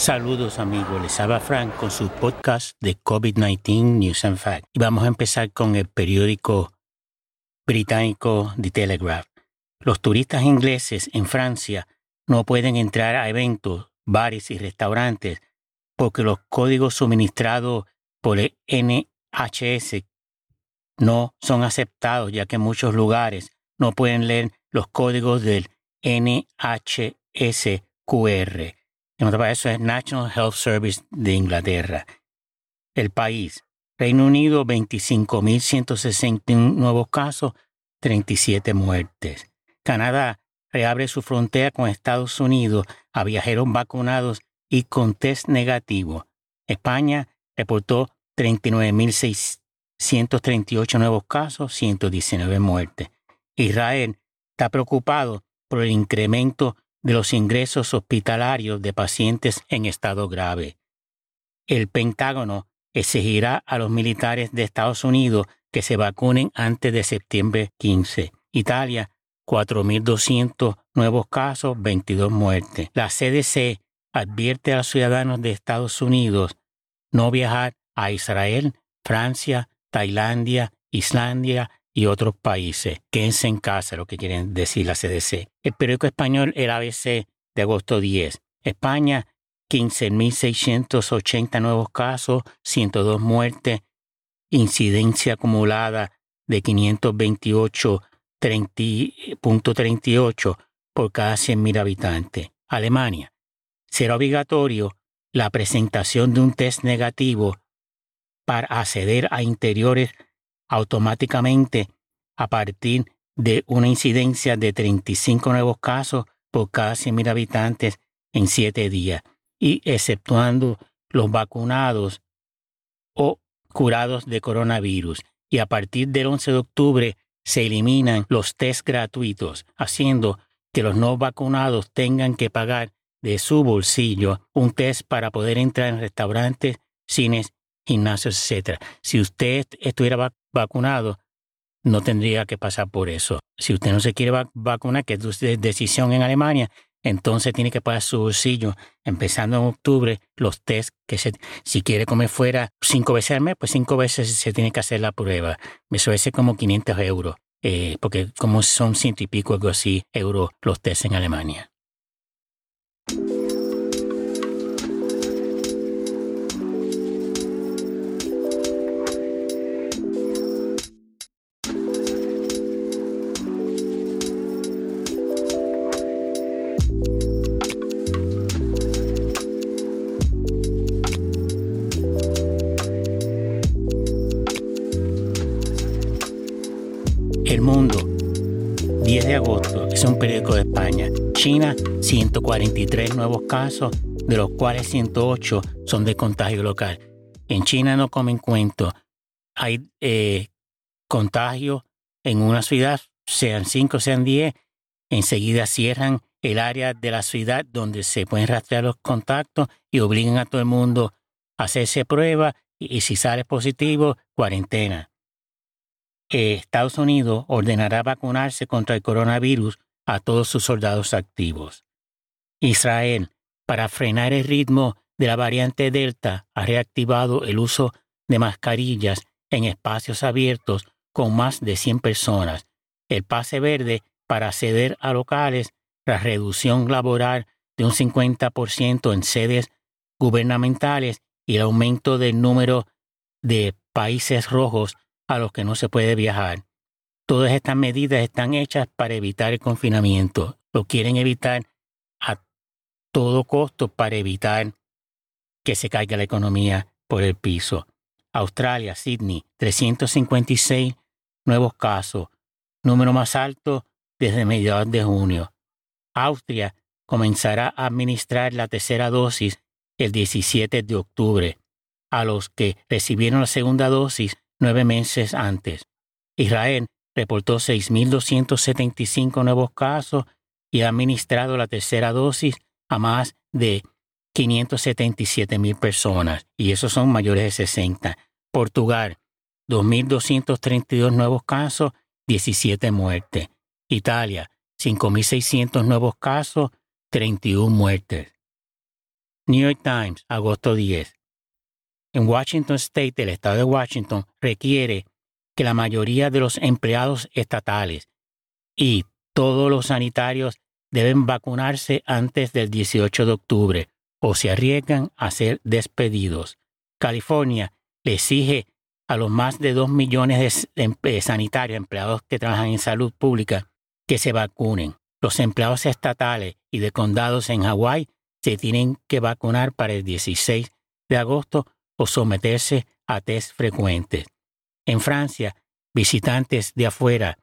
Saludos amigos, les habla Frank con su podcast de COVID-19 News and Facts. Y vamos a empezar con el periódico británico The Telegraph. Los turistas ingleses en Francia no pueden entrar a eventos, bares y restaurantes porque los códigos suministrados por el NHS no son aceptados ya que muchos lugares no pueden leer los códigos del NHS Otro eso es National Health Service de Inglaterra. El país. Reino Unido, 25.161 nuevos casos, 37 muertes. Canadá reabre su frontera con Estados Unidos a viajeros vacunados y con test negativo. España reportó 39.638 nuevos casos, 119 muertes. Israel está preocupado por el incremento de los ingresos hospitalarios de pacientes en estado grave. El Pentágono exigirá a los militares de Estados Unidos que se vacunen antes de septiembre 15. Italia, 4.200 nuevos casos, 22 muertes. La CDC advierte a los ciudadanos de Estados Unidos no viajar a Israel, Francia, Tailandia, Islandia y otros países. Quédense en casa, lo que quieren decir la CDC. El periódico español El ABC de agosto 10. España, 15.680 nuevos casos, 102 muertes, incidencia acumulada de 528.38 por cada 100.000 habitantes. Alemania, será obligatorio la presentación de un test negativo para acceder a interiores automáticamente a partir de una incidencia de 35 nuevos casos por cada 100.000 habitantes en siete días, y exceptuando los vacunados o curados de coronavirus. Y a partir del 11 de octubre se eliminan los test gratuitos, haciendo que los no vacunados tengan que pagar de su bolsillo un test para poder entrar en restaurantes, cines, gimnasios, etc. Si usted estuviera vacunado, no tendría que pasar por eso. Si usted no se quiere vacunar, que es decisión en Alemania, entonces tiene que pagar su bolsillo, empezando en octubre, los test que si quiere comer fuera cinco veces al mes, pues cinco veces se tiene que hacer la prueba. Eso es como 500 euros, eh, porque como son ciento y pico, algo así, euros los test en Alemania. Un periódico de España. China, 143 nuevos casos, de los cuales 108 son de contagio local. En China no comen cuento. Hay eh, contagio en una ciudad, sean 5, sean 10, enseguida cierran el área de la ciudad donde se pueden rastrear los contactos y obligan a todo el mundo a hacerse prueba y si sale positivo, cuarentena. Estados Unidos ordenará vacunarse contra el coronavirus a todos sus soldados activos. Israel, para frenar el ritmo de la variante Delta, ha reactivado el uso de mascarillas en espacios abiertos con más de 100 personas, el pase verde para acceder a locales, la reducción laboral de un 50% en sedes gubernamentales y el aumento del número de países rojos a los que no se puede viajar. Todas estas medidas están hechas para evitar el confinamiento. Lo quieren evitar a todo costo para evitar que se caiga la economía por el piso. Australia, Sydney, 356 nuevos casos, número más alto desde mediados de junio. Austria comenzará a administrar la tercera dosis el 17 de octubre. A los que recibieron la segunda dosis nueve meses antes. Israel reportó 6.275 nuevos casos y ha administrado la tercera dosis a más de 577.000 personas, y esos son mayores de 60. Portugal, 2.232 nuevos casos, 17 muertes. Italia, 5.600 nuevos casos, 31 muertes. New York Times, agosto 10. En Washington State, el estado de Washington requiere que la mayoría de los empleados estatales y todos los sanitarios deben vacunarse antes del 18 de octubre o se arriesgan a ser despedidos. California le exige a los más de 2 millones de sanitarios, empleados que trabajan en salud pública, que se vacunen. Los empleados estatales y de condados en Hawái se tienen que vacunar para el 16 de agosto o someterse a test frecuentes. En Francia, visitantes de afuera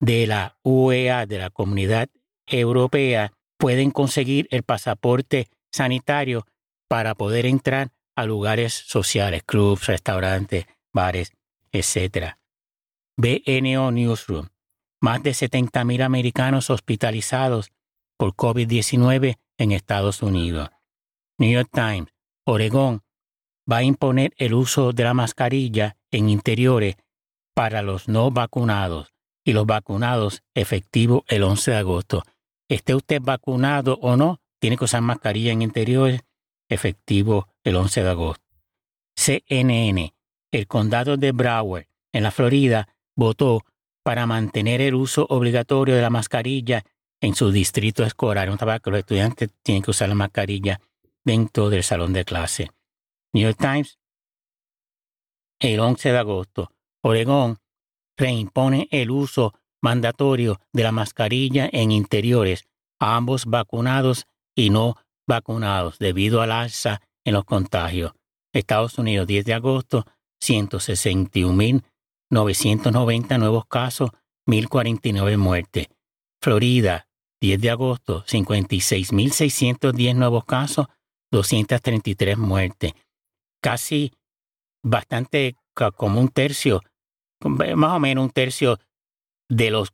de la UEA, de la Comunidad Europea, pueden conseguir el pasaporte sanitario para poder entrar a lugares sociales, clubs, restaurantes, bares, etc. BNO Newsroom. Más de 70.000 americanos hospitalizados por COVID-19 en Estados Unidos. New York Times, Oregón va a imponer el uso de la mascarilla en interiores para los no vacunados y los vacunados efectivo el 11 de agosto. Esté usted vacunado o no, tiene que usar mascarilla en interiores efectivo el 11 de agosto. CNN, el condado de Broward, en la Florida, votó para mantener el uso obligatorio de la mascarilla en su distrito escolar. Un tabaco, los estudiantes tienen que usar la mascarilla dentro del salón de clase. New York Times, el 11 de agosto, Oregón reimpone el uso mandatorio de la mascarilla en interiores ambos vacunados y no vacunados debido al alza en los contagios. Estados Unidos, 10 de agosto, 161.990 nuevos casos, 1.049 muertes. Florida, 10 de agosto, 56.610 nuevos casos, 233 muertes. Casi bastante como un tercio, más o menos un tercio de los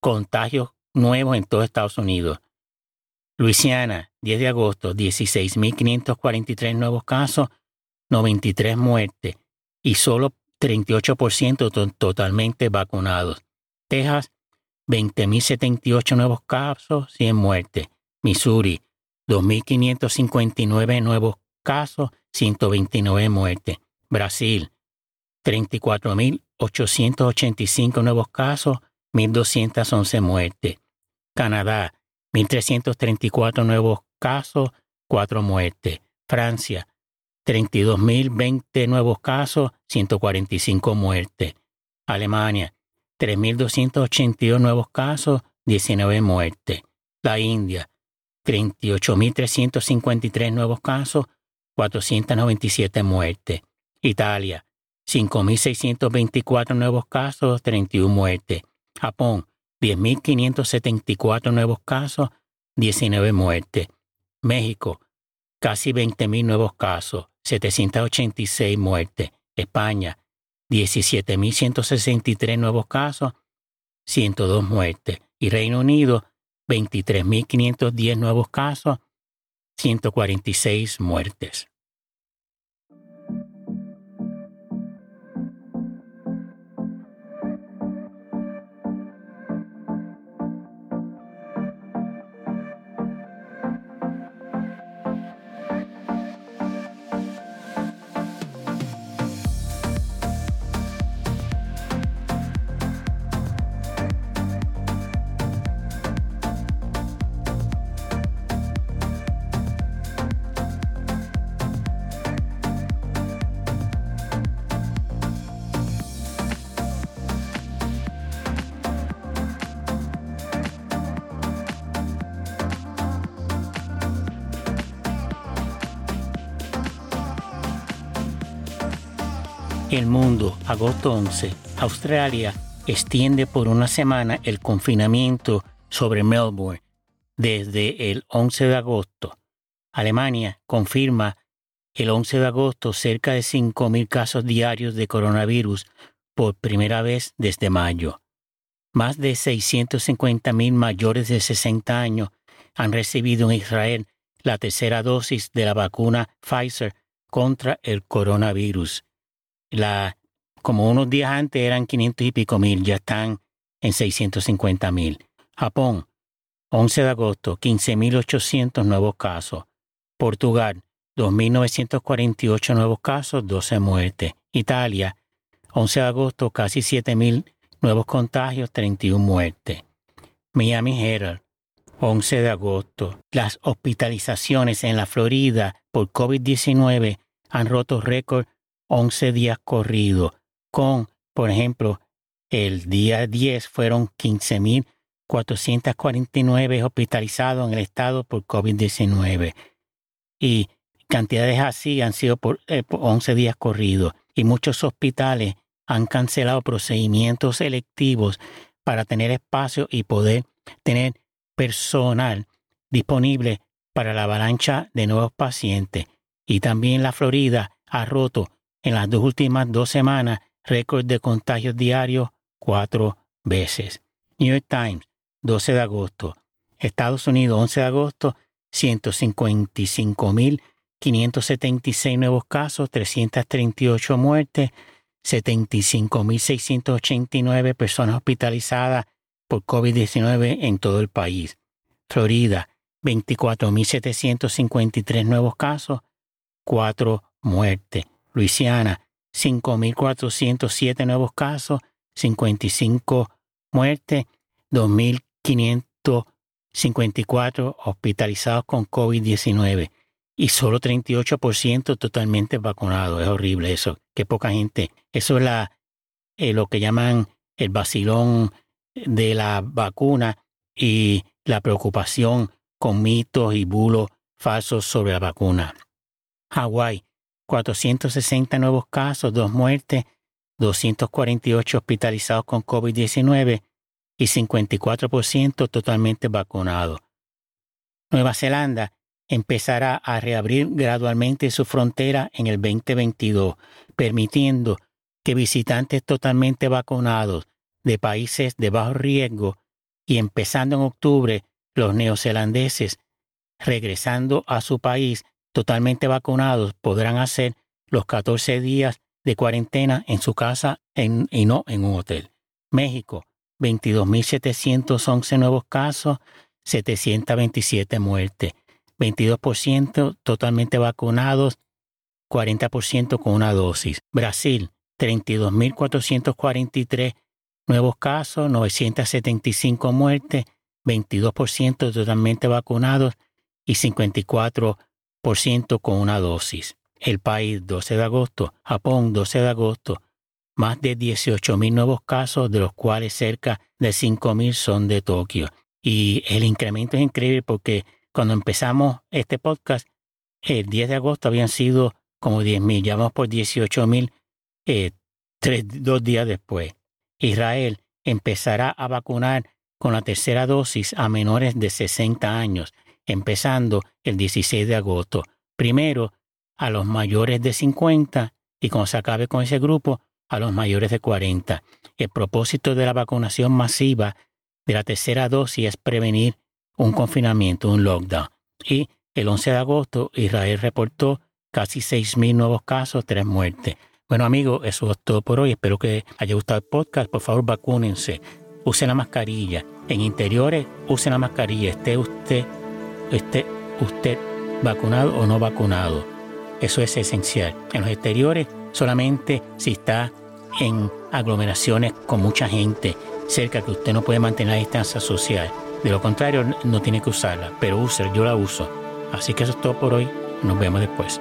contagios nuevos en todo Estados Unidos. Luisiana, 10 de agosto, 16.543 nuevos casos, 93 muertes y solo 38% totalmente vacunados. Texas, 20.078 nuevos casos, 100 muertes. Missouri, 2.559 nuevos casos, 129 muertes. Brasil, 34.885 nuevos casos, 1.211 muertes. Canadá, 1.334 nuevos casos, 4 muertes. Francia, 32.020 nuevos casos, 145 muertes. Alemania, 3.282 nuevos casos, 19 muertes. La India, 38.353 nuevos casos, 497 muertes. Italia, 5.624 nuevos casos, 31 muertes. Japón, 10.574 nuevos casos, 19 muertes. México, casi 20.000 nuevos casos, 786 muertes. España, 17.163 nuevos casos, 102 muertes. Y Reino Unido, 23.510 nuevos casos, 146 muertes. El mundo, agosto 11. Australia extiende por una semana el confinamiento sobre Melbourne desde el 11 de agosto. Alemania confirma el 11 de agosto cerca de 5.000 casos diarios de coronavirus por primera vez desde mayo. Más de 650.000 mayores de 60 años han recibido en Israel la tercera dosis de la vacuna Pfizer contra el coronavirus la, como unos días antes eran 500 y pico mil, ya están en 650 mil. Japón, 11 de agosto, 15.800 nuevos casos. Portugal, 2.948 nuevos casos, 12 muertes. Italia, 11 de agosto, casi 7.000 nuevos contagios, 31 muertes. Miami Herald, 11 de agosto. Las hospitalizaciones en la Florida por COVID-19 han roto récord 11 días corridos, con, por ejemplo, el día 10 fueron 15.449 hospitalizados en el estado por COVID-19. Y cantidades así han sido por, 11 eh, días corridos. Y muchos hospitales han cancelado procedimientos selectivos para tener espacio y poder tener personal disponible para la avalancha de nuevos pacientes. Y también la Florida ha roto en las dos últimas dos semanas récord de contagios diarios cuatro veces. New York Times, 12 de agosto. Estados Unidos, 11 de agosto, 155.576 nuevos casos, 338 muertes, 75.689 personas hospitalizadas por COVID-19 en todo el país. Florida, 24.753 nuevos casos, 4 muertes. Luisiana, 5.407 nuevos casos, 55 muertes, 2.554 hospitalizados con COVID-19 y solo 38% totalmente vacunados. Es horrible eso, qué poca gente. Eso es eh, lo que llaman el vacilón de la vacuna y la preocupación con mitos y bulos falsos sobre la vacuna. Hawái, 460 nuevos casos, dos muertes, 248 hospitalizados con COVID-19 y 54% totalmente vacunados. Nueva Zelanda empezará a reabrir gradualmente su frontera en el 2022, permitiendo que visitantes totalmente vacunados de países de bajo riesgo y empezando en octubre los neozelandeses regresando a su país totalmente vacunados podrán hacer los 14 días de cuarentena en su casa y no en un hotel. México, 22.711 nuevos casos, 727 muertes, 22% totalmente vacunados, 40% con una dosis. Brasil, 32.443 nuevos casos, 975 muertes, 22% totalmente vacunados y 54% con una dosis. El país, 12 de agosto. Japón, 12 de agosto. Más de 18.000 nuevos casos, de los cuales cerca de 5.000 son de Tokio. Y el incremento es increíble porque cuando empezamos este podcast, el 10 de agosto habían sido como 10.000. Ya vamos por 18.000 eh, dos días después. Israel empezará a vacunar con la tercera dosis a menores de 60 años empezando el 16 de agosto. Primero a los mayores de 50 y cuando se acabe con ese grupo, a los mayores de 40. El propósito de la vacunación masiva de la tercera dosis es prevenir un confinamiento, un lockdown. Y el 11 de agosto Israel reportó casi 6.000 nuevos casos, tres muertes. Bueno amigos, eso es todo por hoy. Espero que haya gustado el podcast. Por favor, vacúnense. Usen la mascarilla. En interiores, usen la mascarilla. Esté usted esté usted vacunado o no vacunado. Eso es esencial. En los exteriores, solamente si está en aglomeraciones con mucha gente cerca que usted no puede mantener la distancia social. De lo contrario, no tiene que usarla, pero use, yo la uso. Así que eso es todo por hoy. Nos vemos después.